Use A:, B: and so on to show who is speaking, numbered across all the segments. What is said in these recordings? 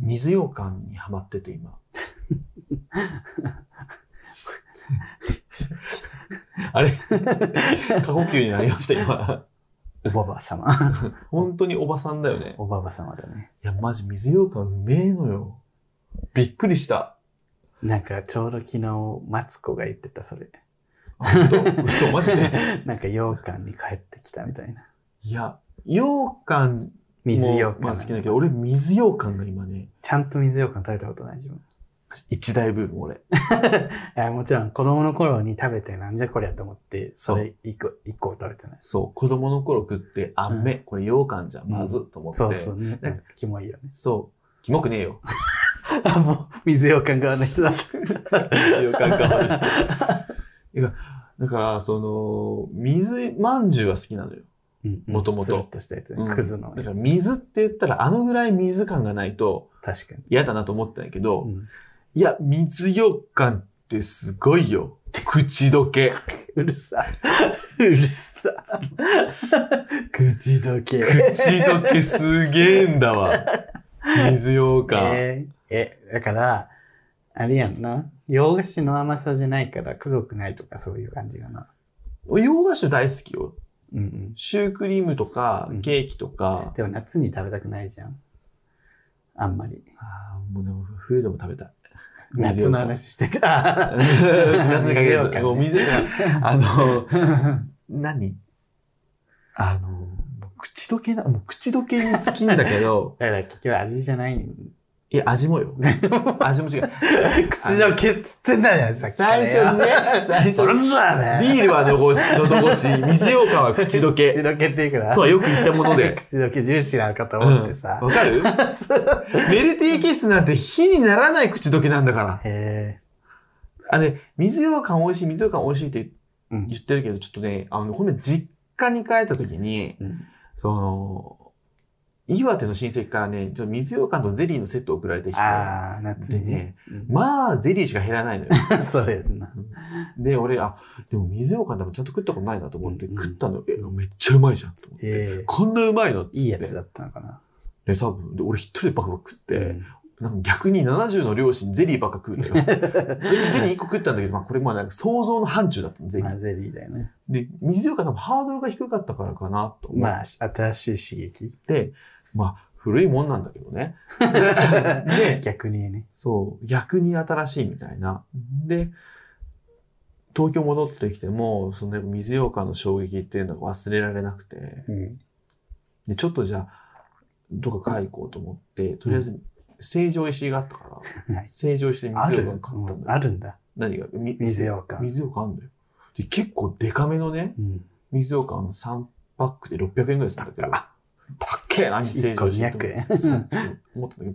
A: 水羊羹にハマってて今。あれ？過呼吸になりました今。
B: おばば様。
A: 本当におばさんだよね。
B: おばば様だね。
A: いや、マジ水羊羹うめえのよ。びっくりした。
B: なんかちょうど昨日、マツコが言ってた、それ。
A: あ本当？嘘マジで？
B: なんか羊羹に帰ってきたみたいな。
A: いや、羊羹
B: 水羊
A: も
B: 羹。
A: まあ好きだけど、俺水羊羹が今ね、
B: ちゃんと水羊羹食べたことない自分。
A: 一大ブーム俺。
B: いやもちろん子供の頃に食べてなんじゃこりゃと思って、それ一個、一個食べてない。
A: そう、子供の頃食って、あ
B: うん
A: んめ、これ羊羹じゃまずっと思って。
B: そうそうね。
A: なんか
B: キモいよね。
A: そう。キモくねえよ。
B: あ、もう、水羊羹側の人だった。
A: 水羊羹側の人。だから、その、水まんじゅうは好きなのよ。もともと
B: としたやつね。
A: うん
B: クズの
A: だから。水って言ったら、あのぐらい水感がないと
B: 確かに。
A: 嫌だなと思ったんやけど、
B: うん
A: いや、水羊羹ってすごいよ。口どけ。
B: うるさ。うるさ。口どけ。
A: 口どけすげえんだわ。水羊羹。
B: えーえ、だから、あれやんな。洋菓子の甘さじゃないから黒くないとかそういう感じかな。
A: 洋菓子大好きよ。
B: うんうん。
A: シュークリームとか
B: うん、
A: ケーキとか。
B: でも夏に食べたくないじゃん。あんまり。
A: あーもうでも冬でも食べたい。
B: 夏の話してた。
A: 夏に限らず。
B: 水羊羹ね
A: もう水羊羹。あの、何？あの、口どけな、もう口どけに尽きんだけど、
B: だから結局味じゃない。
A: いや、味もよ。味も違う。
B: 口どけっつってんだよ、さっき
A: 最
B: よ。
A: 初にね、最初。ビールは喉越し、喉越し、水羊羹は口どけ。
B: 口どけっていうから。
A: とはよく言ったもので。
B: 口どけジューシーなのかと
A: うん
B: 思ってさ。
A: わかる？
B: そう
A: メルティーキッスなんて火にならない口どけなんだから。
B: へ
A: あ、ね、水羊羹美味しい、水羊羹美味しいって
B: え。うん
A: 言ってるけど、ちょっとね、あの、この前実家に帰った時に、
B: うん
A: その、岩手の親戚からね、ちょ水羊羹とゼリーのセット送られてきて、
B: ああ、夏にね
A: まあ、ゼリーしか減らないのよ。
B: そうやんな。
A: で、俺、あ、でも水羊羹でもちゃんと食ったことないなと思って
B: うん
A: 食ったの。え、めっちゃうまいじゃんと思って。
B: ええ
A: こんなうまいのって。
B: いいやつだったのかな。
A: で、多分、で俺一人でバカバカ食って、
B: うん
A: なんか逆に70の両親ゼリーばっか食うのよ。でゼリー1個食ったんだけど、まあこれまあなんか想像の範疇だったの、ゼリー。
B: まあ、ゼリーだよね。
A: で、水羊羹多分ハードルが低かったからかなと
B: まあ、新しい刺激。
A: て、まあ古いもんなんだけどね。で、
B: 逆にね。
A: そう、逆に新しいみたいな。で、東京戻ってきても、そのやっぱ水羊羹の衝撃っていうのが忘れられなくて、
B: うん。
A: で、ちょっとじゃあ、どっか帰行こうと思って、とりあえず、成城石井があったから、
B: はい
A: 成城石井で水
B: ある
A: 羊羹買ったん
B: うん
A: だよ。
B: あるんだ。
A: 何が？み
B: 水羊羹
A: 水羊羹あんだよ。で、結構デカめのね、
B: うん。
A: 水羊羹3パックで600円ぐらいするんだけど、たっけえな、成城石井と思って。
B: 1個200円
A: 思ったけど、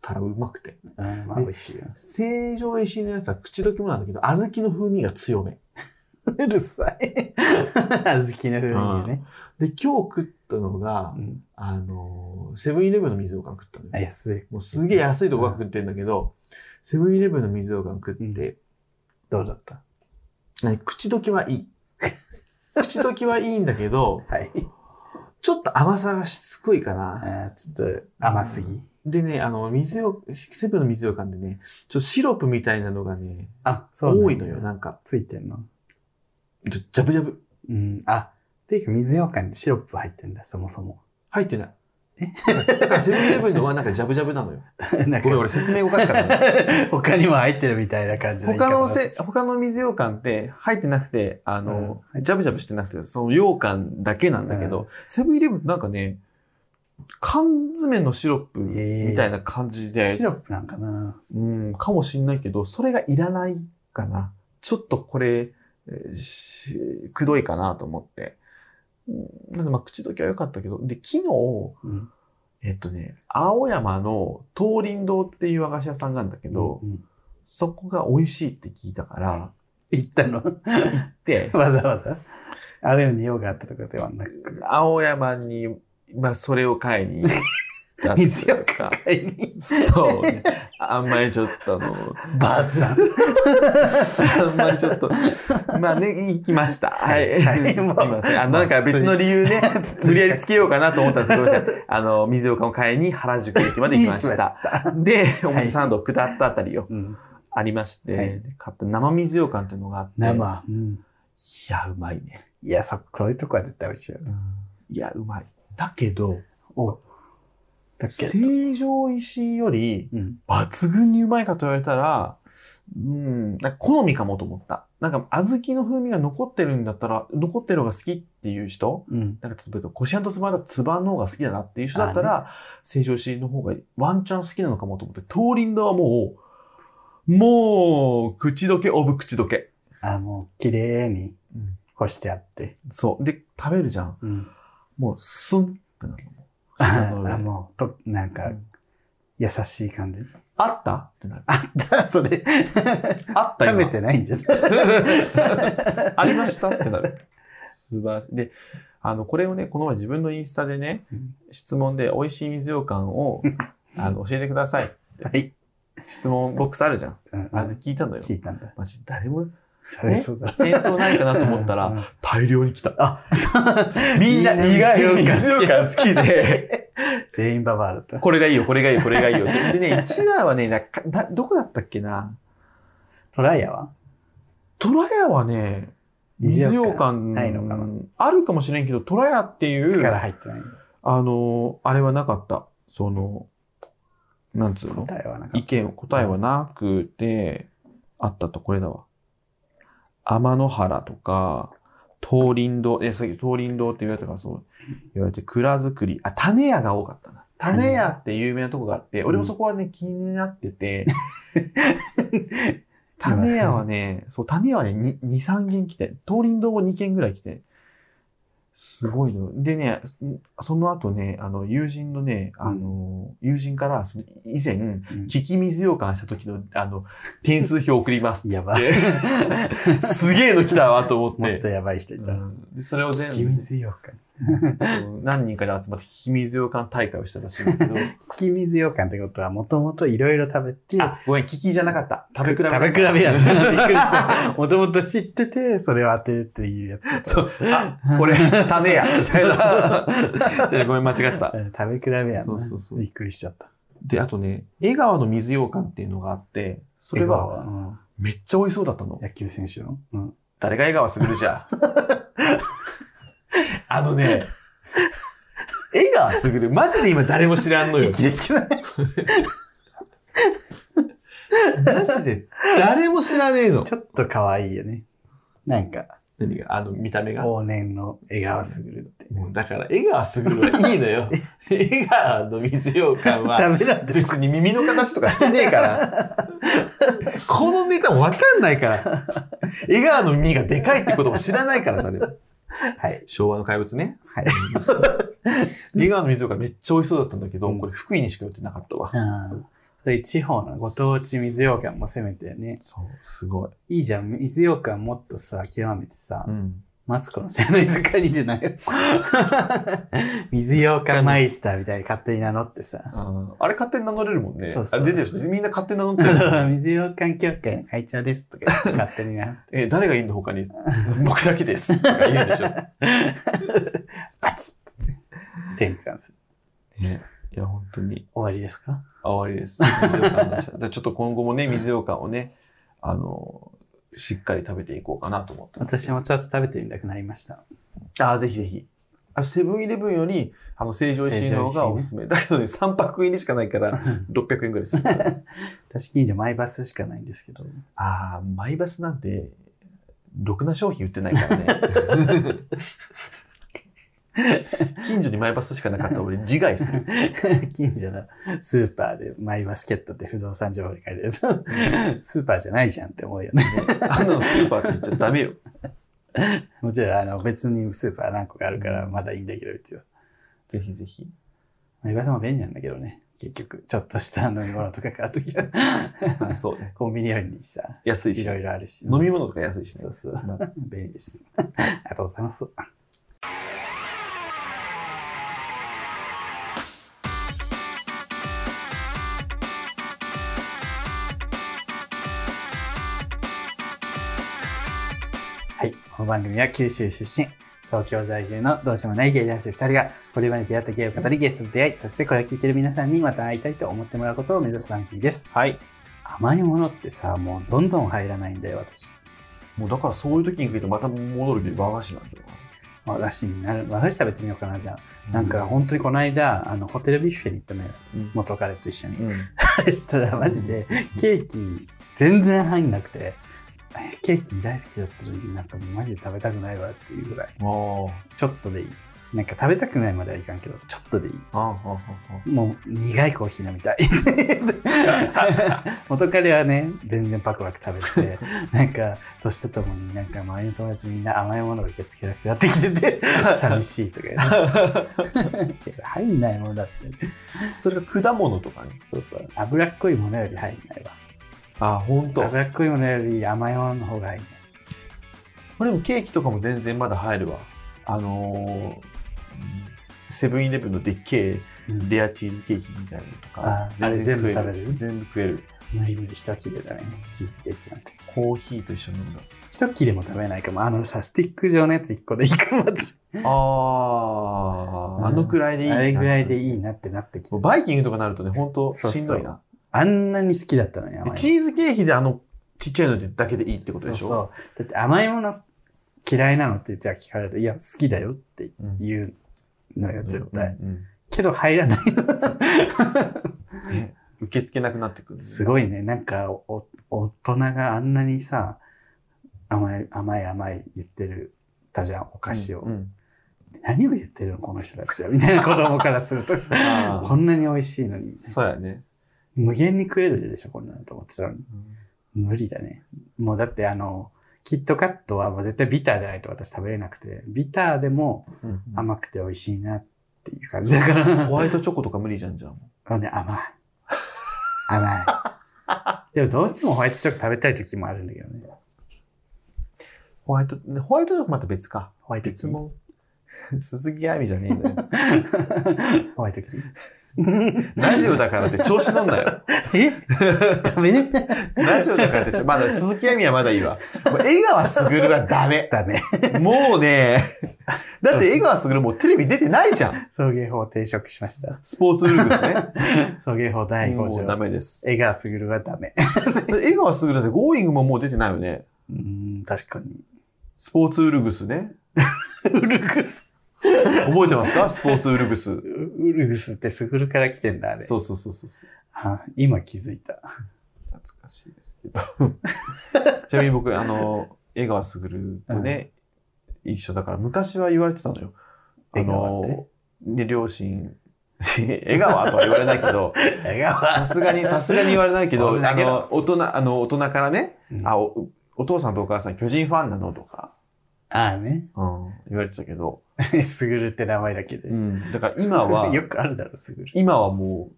A: たらうまくて。
B: うん、まあ、美味しいよ。
A: 成城石井のやつは口どきもなんだけど、小豆の風味が強め。
B: うるさい。小豆の風味がね。
A: で、今日食ったのが、
B: うん。
A: あのー、セブンイレブンの水羊羹食ったのよ。
B: あ、安い。
A: もうすげえ安いとこが食ってんだけど、セブンイレブンの水羊羹食って、
B: どうだった？
A: 何口どきはいい。口どきはいいんだけど、
B: はい。
A: ちょっと甘さがしつこいかな。
B: あーちょっと甘すぎ。
A: でね、あの、水よ、セブンの水羊羹でね、ちょっとシロップみたいなのがね、
B: あ、そう
A: 多いのよ、なんか。
B: ついてんの
A: ちょ、ジャブジャブ。
B: うん。あ、ていうか水羊羹にシロップ入ってんだ、そもそも。
A: 入ってない。だからセブンイレブンのはなんかジャブジャブなのよ。ごめん、俺説明おかしかったね。
B: 他にも入ってるみたいな感じ
A: 他のせ、他の水羊羹って入ってなくて、あの、
B: うん
A: ジャブジャブしてなくて、その羊羹だけなんだけど、
B: うん
A: セブンイレブンなんかね、缶詰のシロップ
B: えー
A: みたいな感じで、
B: シロップなんかな
A: うん、かもしんないけど、それがいらないかな。ちょっとこれ、くどいかなと思って。うんなんでまあ口どきは良かったけど、で、昨日、
B: うん。
A: えっとね、青山の東林堂っていう和菓子屋さんがあるんだけど、
B: うん
A: そこが美味しいって聞いたから、
B: 行ったの？
A: 行って、
B: わざわざ？あれに用があったとかではなく。
A: 青山に、まあ、それを買いに、
B: 水よか買いに。
A: そうね。あんまりちょっとあの、
B: ばあさん。
A: あんまりちょっと、まあね、行きました。はい。
B: はい
A: すいません。あの、なんか別の理由ね、無理やりつけようかなと思ったんですけど、あの、水岡を買いに原宿駅まで行きました。
B: た。
A: で、表参道下ったあたりを
B: うん。
A: ありまして、
B: はい
A: で買った生水羊羹っていうのがあって、
B: 生。うん。
A: いや、うまいね。
B: いや、そ、こういうとこは絶対美味しいよね。
A: いや、うまい。だけど、
B: おだっけ？
A: 成城石井より
B: うん。
A: 抜群にうまいかと言われたら、うん、なんか好みかもと思った。なんか小豆の風味が残ってるんだったら、残ってるのが好きっていう人、
B: うん。
A: なんか例えば、コシアンとつばだつばの方が好きだなっていう人だったら、成城石井の方がワンチャン好きなのかもと思って、東林堂はもう、もう、口どけオブ口どけ。
B: あ、もう、綺麗に
A: うん
B: 干してあって。
A: そう。で、食べるじゃん。
B: うん。
A: もう、スンってなるの。下の上
B: あ、もう、と、なんか
A: うん、
B: 優しい感じ。
A: あった？ってなる。
B: あった、それ。
A: あった今
B: 食べてないんじゃない？
A: ありました？ってなる。素晴らしい。で、あの、これをね、この前自分のインスタでね、
B: うん
A: 質問で美味しい水羊羹を、あの、教えてください。
B: はい。
A: 質問ボックスあるじゃん。
B: うん
A: あれで聞いたのよ。
B: 聞いたんだ。
A: マジ誰も
B: それそうだ。
A: 返答ないかなと思った
B: うん
A: ら、大量に来た。
B: あ。
A: みんな意外に水
B: 水
A: 羊羹好きで、
B: 全員ババアだった。
A: これがいいよ、これがいいよ、これがいいよ。ででね、1話はね、なかなどこだったっけな？
B: トライアは
A: トラヤはね、水羊羹
B: ないのかな？
A: あるかもしれんけど、トラヤっていう、
B: 力入ってない。
A: あの、あれはなかった。その、なんつうの？意見、答えはなくて、あったと、これだわ。天の原とか、東林堂、え、さっき東林堂って言われたからそう言われて、蔵造り、あ、種屋が多かったな。種屋って有名なとこがあって、俺もそこはね、気になってて、種屋はね、そう、種屋はね、2、3軒来て、東林堂も2軒ぐらい来て、すごいの。でね、その後ね、あの、友人のね、あの、友人から、以前、聞き水羊羹した時の、あの、点数表送りますっつ
B: やば
A: って、すげえの来たわと思っ。
B: もってとやばい人いた。
A: うんでそれを全
B: 君
A: 部、
B: 水ようかん。
A: 何人かで集まって聞き水羊羹大会をしたらしいんだけど、
B: 君水ようかんってことは、もともといろいろ食べて、
A: あ、ごめん、聞きじゃなかった。食べ比べ。
B: 食べ比べやった。びっくりした。もともと知ってて、それを当てるっていうやつ。
A: そう、あ、これ、種や。みたいな。じゃあごめん、間違った。
B: うん食べ比べや。
A: そうそうそう
B: びっくりしちゃった。
A: で、あとね、江川の水羊羹っていうのがあって、それは
B: うん
A: めっちゃ美味しそうだったの。
B: 野球選手の？うん。
A: 誰が江川卓じゃ。あのね、江川卓、マジで今誰も知らんのよ。
B: できない。
A: マジで誰も知らねえの。
B: ちょっと可愛いよね。なんか、
A: 何が？あの見た目が？
B: 往年の江川卓って。
A: もうだから、江川卓はいいのよ。江川の水羊羹は、
B: ダメなんですか
A: 別に耳の形とかしてねえから。このネタもわかんないから。江川の耳がでかいってことも知らないから、誰も。
B: はい。
A: 昭和の怪物ね。
B: はい。
A: 江川の水羊羹めっちゃ美味しそうだったんだけど、
B: うん
A: これ福井にしか売ってなかったわ。
B: うん。そういう地方のご当地水羊羹も攻めてよね。
A: そう、すごい。
B: いいじゃん。水羊羹もっとさ、極めてさ、
A: うん。
B: マツコの知らない世界にじゃないよ。水羊羹マイスターみたいに勝手に名乗ってさ。
A: あれ勝手に名乗れるもんね。
B: そうそう
A: あ出てる人みんな勝手に名乗ってる。
B: 水羊羹協会の会長ですとか 勝手にな。
A: えー誰がいいの他に？僕だけです。とか言うんでしょ。
B: バチッって転換する。
A: ね、いや、本当に。
B: 終わりですか？
A: あ終わりです。水羊羹でした。じゃあちょっと今後もね、水羊羹をね、あの、しっかり食べていこうかなと思ってます。
B: 私もちょっと食べてみたくなりました。
A: ああ、ぜひぜひ。あセブンイレブンより、あの、成城石井の方がおすすめ。だけどね、3泊入りしかないから、600円ぐらいする。
B: 私近所マイバスしかないんですけど。
A: ああ、マイバスなんて、ろくな商品売ってないからね。近所にマイバスしかなかったら俺自害する。
B: 近所のスーパーでマイバスケットって不動産情報に書いてると、スーパーじゃないじゃんって思うよね。
A: あのスーパーって言っちゃダメよ。
B: もちろんあの別にスーパー何個かあるからまだいいんだけど、うちは。
A: ぜひぜひ。
B: マイバスも便利なんだけどね。結局、ちょっとした飲み物とか買うときは。
A: あそうね。
B: コンビニよりにさ、
A: 安いし。
B: いろいろあるし。
A: 飲み物とか安いしね
B: そう。そう
A: まあ。
B: 便利です。ありがとうございます。この番組は九州出身、東京在住のどうしようもない芸男子2人が、これまで出会った芸を語り、ゲストと出会い、そしてこれを聞いている皆さんにまた会いたいと思ってもらうことを目指す番組です。
A: はい。
B: 甘いものってさ、もうどんどん入らないんだよ、私。
A: もうだからそういう時に来るとまた戻るけど和菓子なんじゃない？
B: 和菓子になる。和菓子食べてみようかな、じゃあ。なんか本当にこの間、あの、ホテルビュッフェに行ったのよ。
A: うん
B: 元彼と一緒に。
A: うん。
B: そしたらマジで、ケーキ全然入んなくて、え ケーキ大好きだったのになんかもうマジで食べたくないわっていうぐらい。ちょっとでいい。なんか食べたくないまではいかんけど、ちょっとでいい。もう苦いコーヒー飲みたい。元彼はね、全然パクパク食べて、なんか年とともになんか周りの友達みんな甘いものが受け付けなくなってきてて、寂しいとか。入んないものだって。
A: それが果物とかね。
B: そうそう。脂っこいものより入んないわ。
A: あ、ほんと。
B: 脂っこいものより甘いものの方が入んない。
A: これでもケーキとかも全然まだ入るわ。あのーセブンイレブンのでっけえ
B: うん
A: レアチーズケーキみたいなのとか
B: あ、あれ全部
A: 食
B: べる？
A: 全部食える。
B: 無理無理一切れだね。チーズケーキなんて。
A: コーヒーと一緒に飲んだ。
B: 一切れも食べないかも。あのさ、スティック状のやつ一個でいいかも。
A: ああ、あのくらいでいいな
B: あれぐらいでいいなってなってきて
A: もう。バイキングとかなるとね、ほんと
B: そうそう
A: しんどいな。
B: あんなに好きだったのに甘いもの。
A: チーズケーキであのちっちゃいのだけでいいってことでしょ？
B: そうそう。だって甘いもの嫌いなのってじゃあ聞かれると、いや、好きだよって
A: うん
B: 言うのよ、絶対。
A: うん
B: けど入らない。
A: 受け付けなくなってくる。
B: すごいね。なんかお、大人があんなにさ、甘い、甘い甘い言ってるたじゃん、お菓子を。
A: うんうん
B: 何を言ってるのこの人たちは。みたいな子供からすると。こんなに美味しいのに。
A: そうやね。
B: 無限に食えるでしょ、こんなのと思ってたのに。無理だね。もうだってあの、キットカットはもう絶対ビターじゃないと私食べれなくて、ビターでも
A: うん
B: 甘くて美味しいなっていう感じだから。
A: ホワイトチョコとか無理じゃんじゃん。
B: あのね、甘い。甘い。でもどうしてもホワイトチョコ食べたい時もあるんだけどね。
A: ホワイト、ねホワイトチョコまた別か。
B: ホワイトキー。
A: 別も。鈴木亜美じゃねえんだよ。
B: ホワイトキー。
A: ラジオだからって調子乗んなよ。
B: え？ダメね。
A: ラジオだからってまだ鈴木亜美はまだいいわ。もう江川卓はダメ。
B: ダメ。
A: もうね、だって江川卓もうテレビ出てないじゃん。
B: 送迎法停職しました。
A: スポーツウルグスね。
B: 送迎法第5
A: もうダ
B: 条。
A: メです。
B: 江川卓はダメ。
A: 江川卓だって Going ももう出てないよね。
B: うーん、確かに。
A: スポーツウルグスね。
B: ウルグス。
A: 覚えてますか？スポーツウルグス。
B: ウルグスってスグルから来てんだ、あれ。
A: そうそうそうそう。
B: あ今気づいた。
A: 懐かしいですけど。ちなみに僕、あの、江川卓とね、一緒だから、昔は言われてたのよ。あの、ね、両親、江川とは言われないけど。さすがに、さすがに言われないけどあの、大人、あの、大人からね、
B: うん
A: あお、お父さんとお母さん巨人ファンなのとか、
B: ああね。
A: うん、言われてたけど、
B: スグルって名前だけで。
A: うん、だから今は、
B: よくあるだろ、スグル。
A: 今はもう、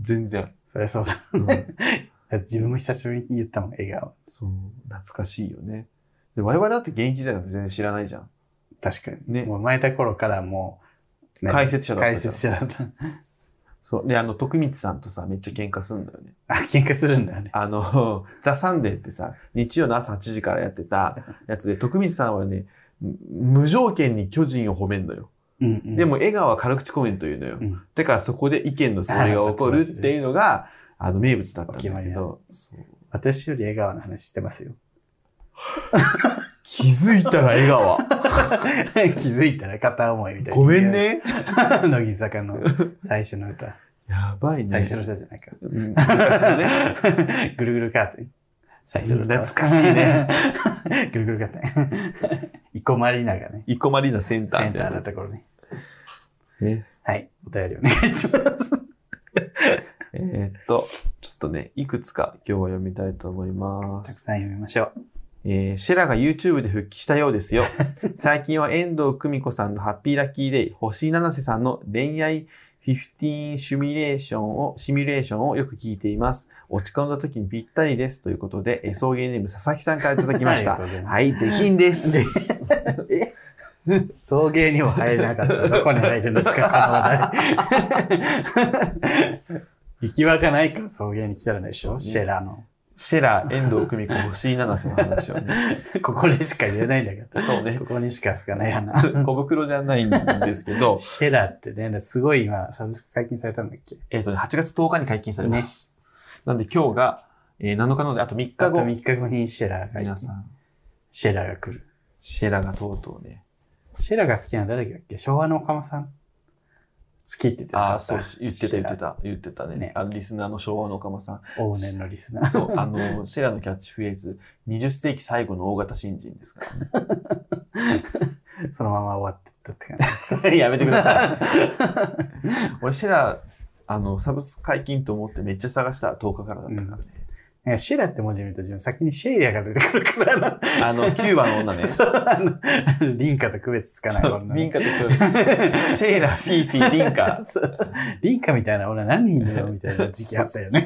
A: 全然、
B: そりゃそうだ。
A: うん
B: 自分も久しぶりに言ったもん、笑顔。
A: そう、懐かしいよね。で我々だって現役時代なんて全然知らないじゃん。
B: 確かに。
A: ね
B: もう生まれた頃からもう、ね
A: 解説者だった
B: 解説者だった。
A: そう。で、あの、徳光さんとさ、めっちゃ喧嘩するんだよね。
B: あ、喧嘩するんだよね。
A: あの、ザ・サンデーってさ、日曜の朝8時からやってたやつで、徳光さんはね、む無条件に巨人を褒めんのよ。
B: うんうん
A: でも、笑顔は軽口コメント言うのよ。
B: うん
A: だからそこで意見の相違が起こるっていうのが、あの、名物だったんだけど、そう
B: 私より笑顔の話してますよ。
A: 気づいたら笑顔。
B: 気づいたら片思いみたいな。
A: ごめん。ね。
B: 乃木坂の最初の歌。
A: やばいね。
B: 最初の歌じゃないか。
A: うん昔のね。
B: ぐるぐるカーテン。最初の歌。
A: 懐かしいね。
B: ぐるぐるカーテン。生駒里奈がね、
A: 生駒里奈センター
B: センター
A: みたいな
B: だった頃ね。
A: ね。
B: はい。お便りお願いします。
A: えーっと、ちょっとね、いくつか今日は読みたいと思います。
B: たくさん読みましょう。
A: えーシェラが YouTube で復帰したようですよ。最近は遠藤久美子さんのハッピーラッキーデイ、星七瀬さんの恋愛15シミュレーションを、シミュレーションをよく聞いています。落ち込んだ時にぴったりです。ということで、えー送迎ネーム佐々木さんからいただきました。はい、できんです。
B: 送迎にも入れなかったらどこに入るんですか、この話題。行き場がないから送迎に来たらでしょ、シェラの。
A: シェラ、遠藤久美子、星井七瀬の話をね。
B: ここでしか言えないんだけど。
A: そうね
B: こ。こにしかつかない花。
A: 小袋じゃないんですけど、
B: シェラってね、すごい今、サブスク解禁されたんだっけ？
A: えっ、とね、8月10日に解禁されます。なんで今日が、えー7日なので、あと3日
B: あと
A: 後、
B: 3日後にシェラが
A: 皆さん、
B: シェラが来る。
A: シェラがとうとうね。
B: シェラが好きなの誰だっけ？昭和のおかまさん好きって言ってた。
A: ああ、そう、言ってた言ってた、言ってたね。
B: ね
A: あのリスナーの昭和のおかまさん。
B: ラ。往年のリスナー。
A: そう、あの、シェラのキャッチフレーズ、20世紀最後の大型新人ですからね。
B: そのまま終わってったって感じですか？
A: やめてください。俺、シェラ、あの、サブス解禁と思ってめっちゃ探した10日からだったからね。
B: なんかシェラって文字見ると自分先にシェイリアが出てくるからな。
A: あの、キューバの女ね。
B: そう、リンカと区別つかない女。
A: リンカとク シェイラ、フィーフィー、リンカ。
B: リンカみたいな女何人いるのみたいな時期あったよね。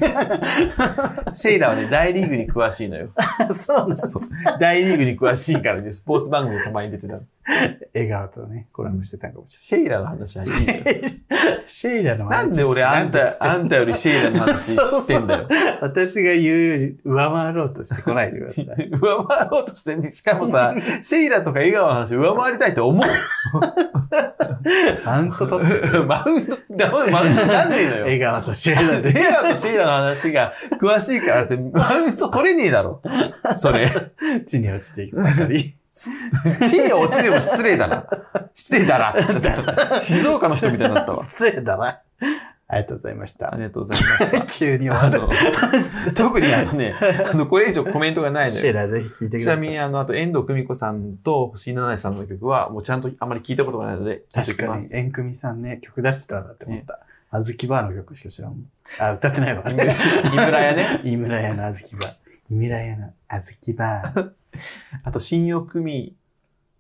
A: シェイラはね、大リーグに詳しいのよ。
B: そうなん。
A: そう。大リーグに詳しいからね、スポーツ番組たまに出てたの。
B: 笑顔とね、コラボしてたんかもし
A: シェイラの話はいいのよ。
B: れない。シェイラの
A: なんで俺あんた、あんたよりシェイラの話してんだよ。
B: 私が言うより上回ろうとしてこないでください。
A: 上回ろうとしてね。しかもさ、シェイラとか笑顔の話上回りたいと思う。
B: マウント取って。
A: マウント、だマウントなんねえのよ。
B: 笑顔とシェイラで。
A: シェイラとシェイラの話が詳しいからって、マウント取れねえだろ。それ。
B: 地に落ちていくばかり。
A: 地に落ちるも失礼だな。失礼だなって言っちゃった。静岡の人みたいになったわ。
B: 失礼だな。ありがとうございました。
A: ありがとうございました。
B: 急に終
A: あ
B: わる。
A: の、特にあのね、あの、これ以上コメントがないのよ。
B: シェイラぜひ聞いてく
A: ち
B: ださ。
A: ないみにあの、あと遠藤久美子さんと星井七重さんの曲は、もうちゃんとあまり聞いたことがないので、
B: 確かに
A: おきま、す。
B: 縁組さんね、曲出してたんだって思った。あずきバーの曲しか知らん。あ、歌ってないわ。
A: 井村井村屋ね。
B: 井村屋のあずきバー。井村屋のあずきバー。
A: あと、信用組、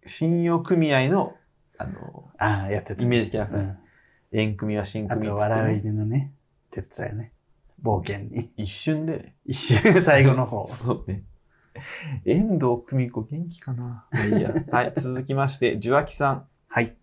A: 信用組合の、あの、
B: ああ、やってた。
A: イメージキャラクター。
B: うん。
A: 縁組は新
B: あと、
A: 組っつって、
B: 笑う
A: ね。
B: 犬のね、出てたよね。冒険に。
A: 一瞬でね。
B: 一瞬最後の方。
A: そうね。遠藤久美子元気かなまあいいや。はい。続きまして、じゅわきさん。
B: はい。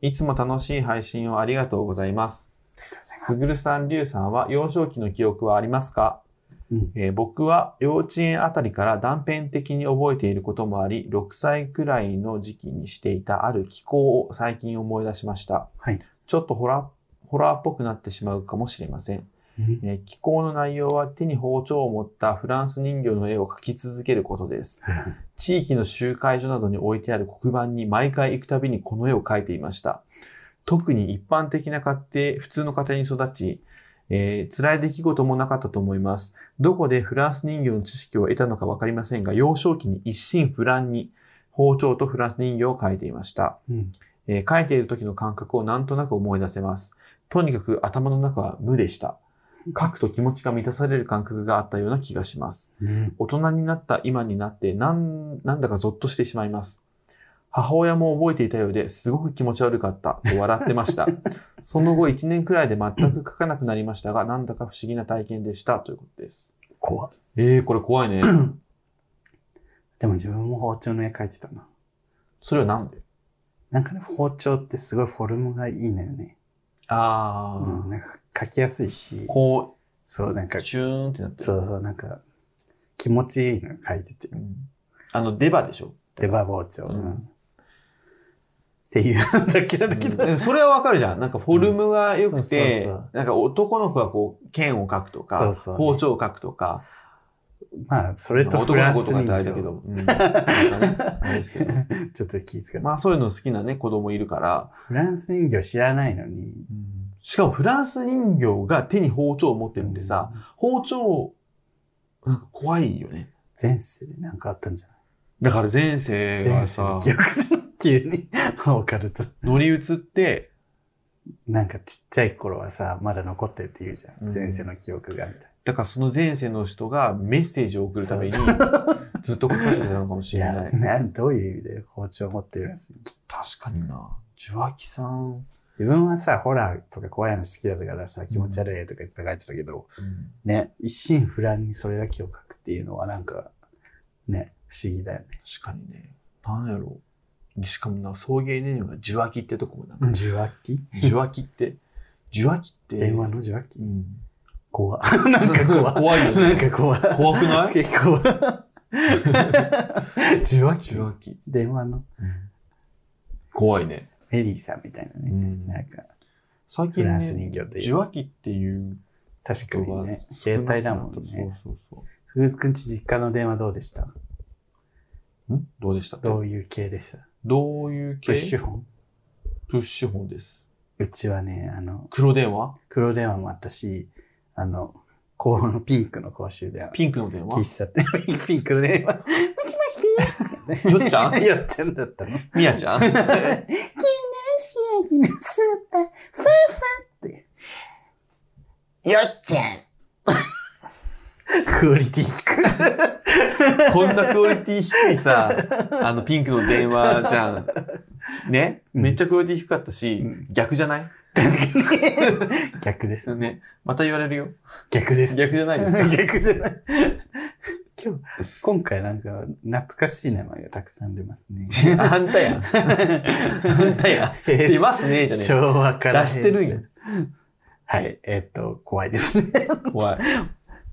A: いつも楽しい配信をありがとうございます。
B: ありがとうございます
A: すぐるさん、りゅうさんは幼少期の記憶はありますか、
B: うん
A: えー僕は幼稚園あたりから断片的に覚えていることもあり、6歳くらいの時期にしていたある気候を最近思い出しました。
B: はい。
A: ちょっとホラー、ホラーっぽくなってしまうかもしれません。
B: うん
A: えー気候の内容は手に包丁を持ったフランス人形の絵を描き続けることです。地域の集会所などに置いてある黒板に毎回行くたびにこの絵を描いていました。特に一般的な家庭、普通の家庭に育ち、えー辛い出来事もなかったと思います。どこでフランス人形の知識を得たのかわかりませんが、幼少期に一心不乱に包丁とフランス人形を描いていました。
B: うん。
A: えー描いている時の感覚をなんとなく思い出せます。とにかく頭の中は無でした。描くと気持ちが満たされる感覚があったような気がします。
B: うん。
A: 大人になった今になってなん、なんだかゾッとしてしまいます。母親も覚えていたようですごく気持ち悪かったと笑ってました。その後1年くらいで全く書かなくなりましたが、なんだか不思議な体験でしたということです。
B: 怖っ
A: えー、これ怖いね。
B: でも自分も包丁の絵描いてたな。
A: それはなんで？
B: なんかね、包丁ってすごいフォルムがいいのよね。
A: あー、
B: うん。なんか描きやすいし、
A: こ
B: そう、なんか
A: う、、チューンってなってる。
B: そうそう、なんか、気持ちいいの描いてて。
A: うんあの、デバでしょ？
B: 出刃包丁。
A: うん
B: うんっていうんだけど、だけど、
A: うん。それはわかるじゃん。なんかフォルムが良く
B: うん。そう
A: て
B: そうそう、
A: なんか男の子がこう、剣を描くと
B: そ
A: か
B: う、そう。
A: 包丁を描くとか、
B: まあ、それとフランス人 ちょっと気遣って。
A: まあそういうの好きなね、子供いるから、
B: フランス人形知らないのに。
A: しかもフランス人形が手に包丁を持ってるんでさ、包丁、なんか怖いよね。
B: 前世でなんかあったんじゃ
A: だから前世
B: ない前世記憶じゃん急に オカルト。
A: 乗り移って、
B: なんかちっちゃい頃はさ、まだ残ってるって言うじゃん。
A: うん
B: 前世の記憶がみたい
A: だからその前世の人がメッセージを送るために、ずっと書かせてたのかもしれない。、
B: なんどういう意味で包丁持ってるんです
A: 確かにな。ジュワキさん。
B: 自分はさ、ホラーとか怖い話好きだったからさ、気持ち悪いとかいっぱい書いてたけど、
A: うん
B: ね、一心不乱にそれだけを書くっていうのはなんか、ね、不思議だよね。
A: 確かにね。なんやろう。しかもな、送迎ネームがジュワキってとこもなんか、
B: 受話器？
A: ジュワキって、ジュワキって、
B: 電話の受話器？
A: うん。
B: 怖。なんか怖。
A: 怖いよね。
B: なんか怖。
A: 怖くない？
B: 結構。受話器。
A: 受話器。
B: 電話の。
A: 怖いね。
B: メリーさんみたいなね。
A: うん。
B: なんか、
A: 最近ね。受話器っていう
B: 確かにね。携帯だもん
A: そう
B: ね。
A: そうそう。
B: すぐくんち実家の電話どうでした？
A: ん？どうでした？
B: どういう系でした？
A: どういう系？
B: プッシュフォン
A: プッシュホンです。
B: うちはね、あの、
A: 黒電話？
B: 黒電話もあったし、あの、こうピンクの公衆電話。
A: ピンクの電話？
B: 喫茶店、ピンクの電話。もしもし？
A: よっちゃん？
B: よっちゃんだったの。
A: みやちゃん？
B: 急な仕上げのスーパー、ファーファーって。よっちゃん。クオリティ低い。
A: こんなクオリティ低いさ、あのピンクの電話じゃん。ね、
B: うん
A: めっちゃクオリティ低かったし、
B: うん
A: 逆じゃない？
B: 確かに。逆です。
A: ね。また言われるよ。
B: 逆です。
A: 逆じゃないですか。
B: 逆じゃない。今日、今回なんか懐かしい名前がたくさん出ますね。
A: あんたや。あんたや。出ますね、じゃね
B: 昭和から
A: 出してるんや。
B: はい、えっと、怖いですね。
A: 怖い。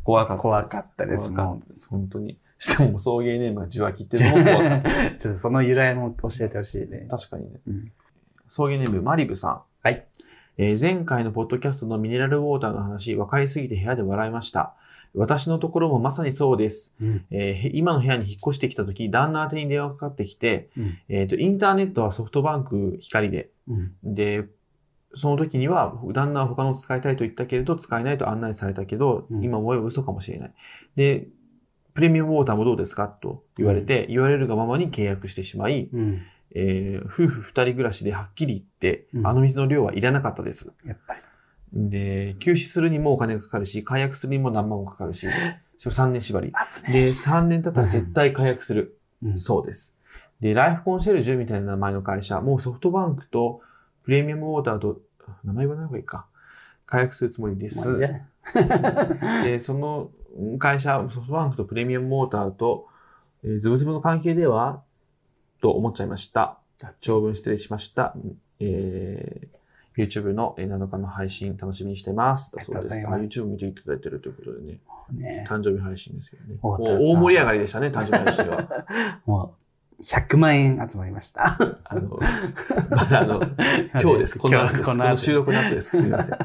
A: 怖かったです。
B: 怖かったです
A: 怖かったです。本当に。しかも送迎ネームが受話器っていうのも 怖かった。
B: ちょっとその由来も教えてほしいね。
A: 確かにね。
B: うん
A: 送迎ネーム、マリブさん。
B: はい。
A: えー前回のポッドキャストのミネラルウォーターの話、分かりすぎて部屋で笑いました。私のところもまさにそうです。
B: うん。
A: えーへ今の部屋に引っ越してきたとき、旦那宛てに電話がかかってきて、
B: うん。
A: えっ、と、インターネットはソフトバンク光で、
B: うん。
A: で、その時には、旦那は他の使いたいと言ったけれど、使えないと案内されたけど、
B: うん
A: 今思えば嘘かもしれない。で、プレミアムウォーターもどうですか？と言われて、言われるがままに契約してしまい、
B: うん。
A: えー夫婦二人暮らしではっきり言って、
B: うん
A: あの水の量はいらなかったです。
B: やっぱり。
A: で、休止するにもお金がかかるし、解約するにも何万もかかるし、それ3年縛り。で、3年経ったら絶対解約する。
B: うん
A: そうです。で、ライフコンシェルジュみたいな名前の会社、もうソフトバンクとプレミアムウォーターと、名前言わない方がいいか。解約するつもりです。で、その会社、ソフトバンクとプレミアムウォーターと、えーズブズブの関係ではと思っちゃいました。長文失礼しました。えー YouTube のえー7日の配信楽しみにしてます。だそうです。YouTube 見ていただいてるということでね、
B: ね
A: 誕生日配信ですよね。大盛り上がりでしたね、誕生日配信は。
B: もう、100万円集まりました。
A: あの、まだあの、今日です。この後です。この収録の後です。すみません。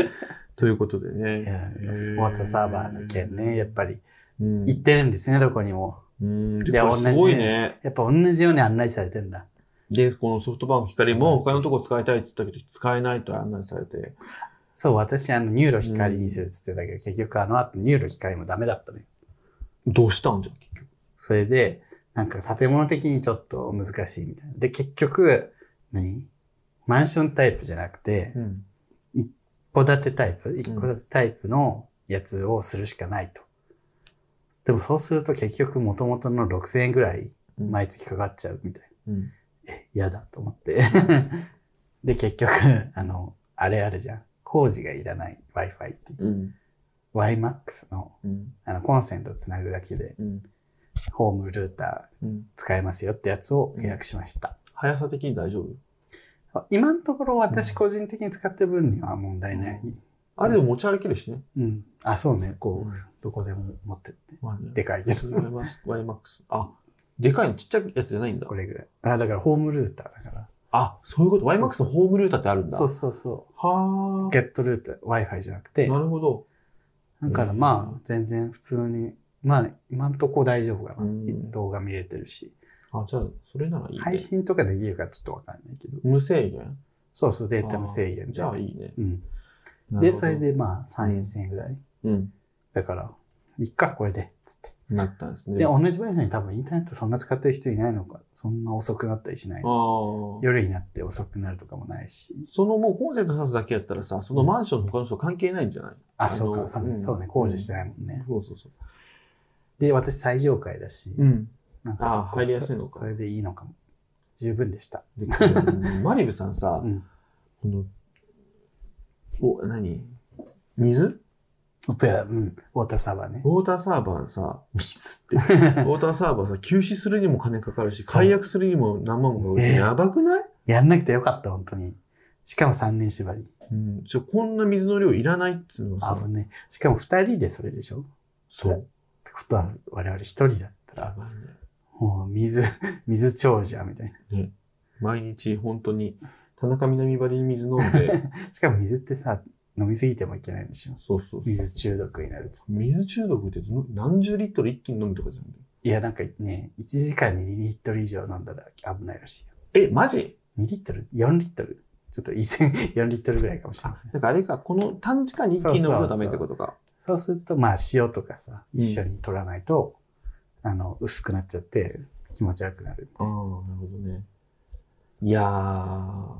A: ということで
B: い
A: ね。
B: ウォーターサーバーの件ね、やっぱり
A: うん
B: 行ってるんですね、どこにも。
A: うん。
B: で
A: すごいね。
B: やっぱ同じように案内されてるんだ。
A: で、このソフトバンク光も他のとこ使いたいって言ったけど、使えないと案内されて。
B: そう、私、あの、 NURO 光にするって言ってたけど、結局あの後、 NURO 光もダメだったのよ。
A: どうしたんじゃん、結局。
B: それで、なんか建物的にちょっと難しいみたいな。で、結局、何？マンションタイプじゃなくて、
A: うん。
B: 一戸建てタイプ、一戸建てタイプのやつをするしかないと。でもそうすると結局元々の6000円ぐらい毎月かかっちゃうみたい
A: うん。
B: な。え、嫌だと思って。で、結局、あの、あれあるじゃん。工事がいらない Wi-Fi っていう。
A: うん。
B: YMAX の
A: うん。
B: あのコンセントつなぐだけで
A: うん。
B: ホームルータ
A: うん。
B: ー使えますよってやつを契約しました。
A: 速さ的に大丈夫？
B: 今のところ私個人的に使ってる分には問題ない。
A: あれでも持ち歩けるしね。
B: うん。あ、そうね。こう、
A: うん
B: どこでも持ってって。
A: まあね
B: でかいけど。
A: YMAX。あ、でかいのちっちゃいやつじゃないんだ
B: こ。れぐらい。あ、だからホームルーターだから。
A: あ、そういうこと？
B: そう
A: YMAX のホームルーターってあるんだ。
B: そうそうそ
A: は
B: う。ゲットルーター、Wi-Fi じゃなくて。
A: なるほど。
B: だからまあ、全然普通に、まあ、今んとこ大丈夫かな。
A: うん
B: 動画見れてるし。
A: あ、じゃあ、それならいいね。
B: 配信とかできるかちょっとわかんないけど。
A: 無制限？
B: そうそう、データも制限で。
A: じゃあいいね。
B: うん。で、
A: ど
B: それ、でまあ、3、4000円ぐらい。
A: うん。
B: だから、いっか、これで。つって。
A: なったんですね。
B: で、
A: あ
B: 同じ場所に多分インターネットそんな使ってる人いないのか。そんな遅くなったりしない。夜になって遅くなるとかもないし。
A: そのもうコンセント挿すだけやったらさ、そのマンションの他の人関係ないんじゃない？
B: あ、そうか、
A: の
B: そうね、そうね、工事してないもんね。
A: そうそうそう。
B: で、私最上階だし、
A: うん。
B: なん
A: あ入りやすいのか
B: そそれでいいのかも。十分でした。
A: マリブさんさ
B: う、ん。
A: この、お、何？水？
B: ウペラ、うん。ウォーターサーバーね。
A: ウォーターサーバーさ、水って、ウォーターサーバーさ、休止するにも金かかるし、解約するにも何万もかかる。
B: えー
A: やばくない？
B: やんなくてよかった、本当に。しかも3年縛り。
A: うん。ちょ、こんな水の量いらないっていうのはさ、
B: あぶね。しかも2人でそれでしょ？っ
A: そう。
B: てことは、我々1人だったら、もう水、水長者みたいな。
A: ね。毎日本当に、田中南張りに水飲んで、
B: しかも水ってさ、飲みすぎてもいけないんでしょ
A: そうそう。
B: 水中毒になるっつって。
A: 水中毒ってど何十リットル一気に飲むとかじゃん。
B: いや、なんかね、1時間に2リットル以上飲んだら危ないらしいよ。
A: え、マジ
B: ？2リットル ?4 リットル？ちょっと以前 4リットルぐらいかもしれない。
A: なんかあれか、この短時間に一気に飲むとダメってことか。
B: そうすると、まあ塩とかさ、
A: うん
B: 一緒に取らないと、あの、薄くなっちゃって気持ち悪くなる。
A: ああ、なるほどね。いやー、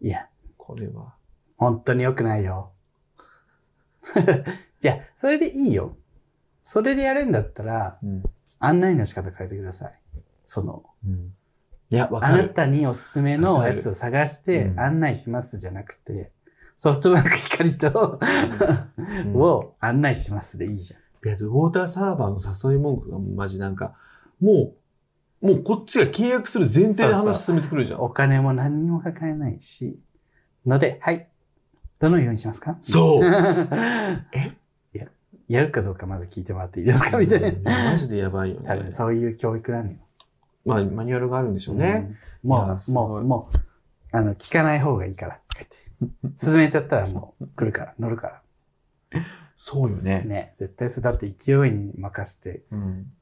B: いや、
A: これは。
B: 本当に良くないよ。じゃあ、それでいいよ。それでやるんだったら、
A: うん。
B: 案内の仕方変えてください。その、
A: うん。いや、わ
B: あな。たにおすすめのやつを探して
A: うん
B: 案内しますじゃなくて、ソフトバンク光と、
A: うん
B: を案内しますでいいじゃん。
A: いや、ウォーターサーバーの誘い文句がマジなんか、もう、もうこっちが契約する前提で
B: そうそう
A: 話進めてくるじゃん。
B: お金も何にもかかれないし、ので、はい。どのようにしますか？
A: そう
B: え？いや、やるかどうかまず聞いてもらっていいですか？みたいな。
A: うんマジでやばいよね
B: 多分。そういう教育なのよ。
A: まあ、マニュアルがあるんでしょうね。
B: うん。もう、もう、もう、あの、聞かない方がいいからって書いて。進めちゃったらもう来るから、乗るか
A: そうよね
B: ら。。ね、絶対それだって勢いに任せて
A: うん。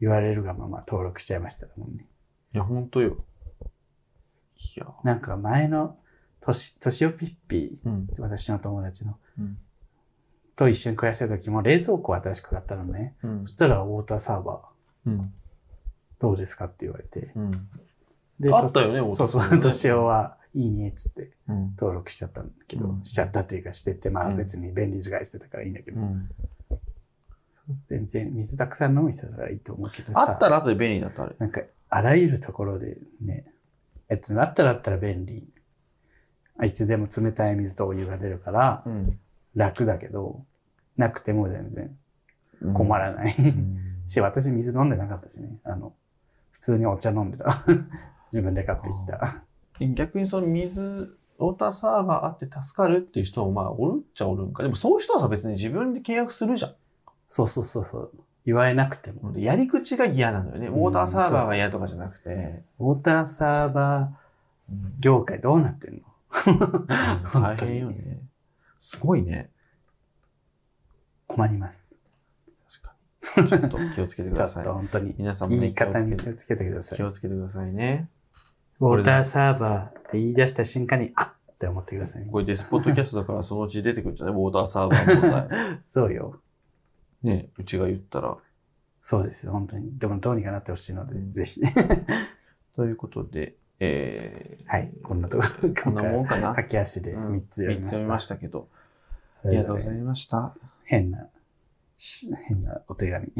B: 言われるがまま登録しちゃいましたもんね。
A: いや、ほんとよ。いや。
B: なんか前の、とし、としおぴっぴ、
A: うん。
B: 私の友達の、
A: うん。
B: と一緒に暮らした時も冷蔵庫を新しく買ったのね。
A: うん
B: そ。したらウォーターサーバー
A: うん。
B: どうですかって言われて。
A: うん。
B: で
A: あったよね、
B: そうそう、としおはいいねっつって
A: うん。
B: 登録しちゃったんだけど、
A: うん
B: しちゃったっていうかしてて、まあ
A: うん
B: 別に便利使いしてたからいいんだけど、
A: うん。
B: 全然水たくさん飲む人ならいいと思うけどさ、
A: あったら後で便利だった、あれ。
B: なんかあらゆるところでね、えっと、あったらあったら便利。あいつでも冷たい水とお湯が出るから
A: うん。
B: 楽だけど、なくても全然
A: うん
B: 困らない。
A: うん
B: し、私水飲んでなかったしね。あの、普通にお茶飲んでた。自分で買ってきた。
A: 逆にその水、ウォーターサーバーあって助かるっていう人もまあおるっちゃおるんか。でもそういう人はさ別に自分で契約するじゃん。
B: そうそうそうそう。言われなくても。
A: やり口が嫌なのよね。ウ
B: うん
A: ォーターサーバーが嫌とかじゃなくて。
B: ウォーターサーバー業界どうなってんの？
A: 大変よね。すごいね。
B: 困ります。
A: 確かに。ちょっと気をつけてく
B: ちょっ
A: ださい
B: と。本当に。
A: 皆さんもね
B: 言い方に
A: 気をつ
B: けてください。ウ
A: 気をつけてくださいね。
B: ォーターサーバーって言い出した瞬間に、あっって思ってくださいね。
A: これデスポッドキャストだからそのうち出てくるんじゃないウォーターサーバー問題。
B: そうよ。
A: ね、うちが言ったら。
B: そうですよ、本当に。でもどうにかなってほしいので、ぜひ。
A: ということで、えー、
B: はい、こんなところ、
A: こんなもんかな。
B: 駆け足で
A: うん
B: 3つ読みました。
A: 三つ読みましたけど。ありがとうございました。
B: 変な、し変なお手紙。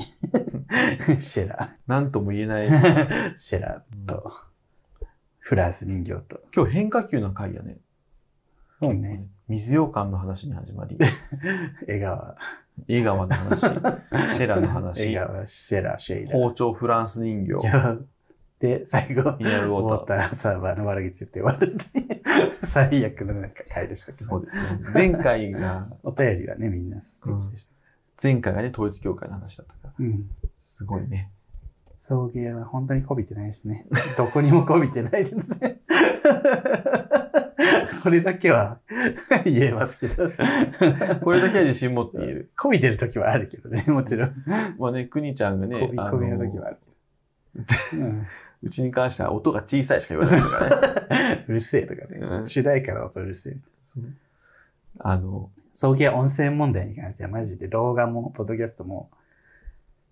B: シェラ
A: なんとも言えない。
B: ー。シェラーと、フランス人形と。
A: 今日変化球な回やね。
B: そうね。。
A: 水羊羹の話に始まり、
B: 江川、
A: 江川の話、シェラの話
B: 江、川、シェラー、シェイラー。
A: 包丁フランス人形、
B: で、最後、
A: ミネラルウ
B: ウォー
A: ター。
B: ターサーバーの悪口って言われて、最悪のなんか回でしたけど、
A: そうですね。前回が、
B: お便りはね、みんな素敵でした。
A: 前回がね、統一教会の話だったから。
B: うん。
A: すごいね。
B: 送迎は本当にこびてないですね。どこにもこびてないですね。これだけは 言えますけど。
A: これだけは自信持って言える。
B: こびてる時はあるけどね、もちろん。
A: まあね、くにちゃんがね
B: こ、び
A: あ
B: こびの時はあるけど。う
A: ちに関しては音が小さいしか言わないからね。
B: うるせえとかね。
A: うん
B: 主題歌の音うるせえみたいな。
A: そうあの、
B: 送迎音声問題に関してはマジで動画も、ポッドキャストも、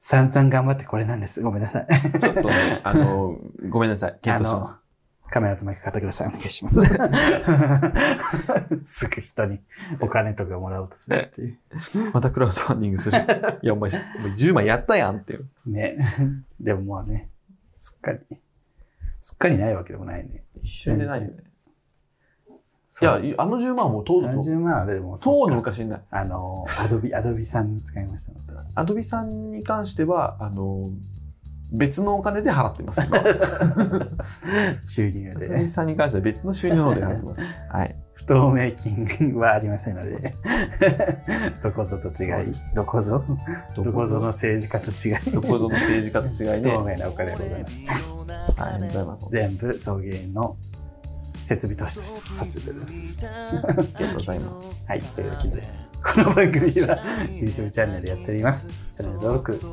B: 散々頑張ってこれなんです。ごめんなさい。
A: ちょっとね、あの、ごめんなさい。検討します。
B: カメラとマイク買ってください。お願いします。すぐ人にお金とかもらおうとするっていう。
A: またクラウドファンディングする。いや、お前、しお前10万やったやんっていう。
B: ね。でももうね、すっかり、すっかりないわけでもないね。
A: 一瞬でないよね。いや、いあの10万はもうとうとう、
B: 70万はでも、
A: そうの昔にない。
B: あの、アドビ、アドビさんに使いましたので。
A: アドビさんに関しては、あの、別のお金で払ってます。今
B: 収入で
A: 店員さんに関しては別の収入の方で払ってます。はい。
B: 不透明金はありませんのでどこぞと違いどこぞどこぞの政治家と違い
A: どこぞの政治家と違いね。
B: 透明なお金でございます
A: ありがとうございます。
B: 全部送迎の設備投資としてさせていただきます
A: ありがとうございます。
B: はいというわけでこの番組は YouTube チャンネルやっておりますチャンネル登録グ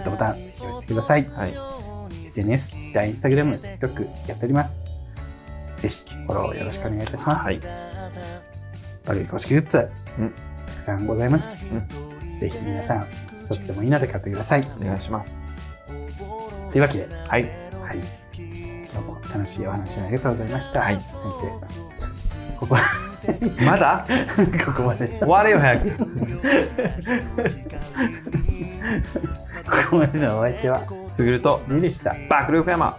B: ッドボタンぜひ押してください
A: はい。
B: SNS、Twitter、Instagram、TikTok やっております。ぜひフォローよろしくお願いいたします。
A: はい。
B: 番組公式グッズ、
A: うん
B: たくさんございます。
A: うん
B: ぜひ皆さん、一つでもいいので買ってください。と
A: お願いします。
B: いうわけで、
A: はい。
B: はい、今日も楽しいお話をありがとうございました。
A: はい
B: 先生、ここ
A: まだ？
B: ここまで、こ
A: 終われよ、早く。
B: こまでのお相手は、
A: すぐると、
B: リリでした。
A: 爆力山。